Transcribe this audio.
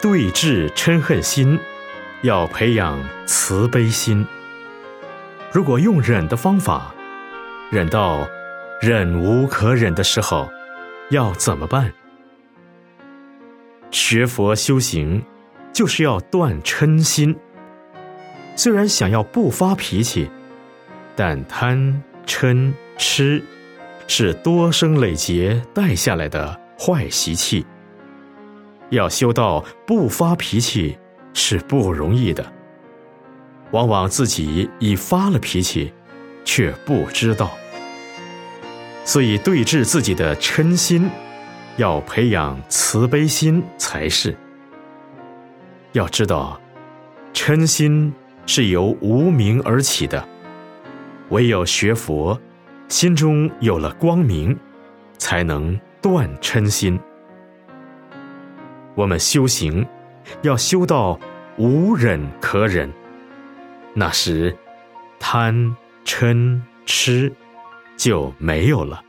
对治嗔恨心，要培养慈悲心。如果用忍的方法，忍到忍无可忍的时候，要怎么办？学佛修行，就是要断嗔心。虽然想要不发脾气，但贪嗔痴是多生累劫带下来的坏习气。要修到不发脾气是不容易的，往往自己已发了脾气，却不知道。所以对治自己的嗔心，要培养慈悲心才是。要知道，嗔心是由无明而起的，唯有学佛，心中有了光明，才能断嗔心。我们修行，要修到无忍可忍，那时贪嗔痴就没有了。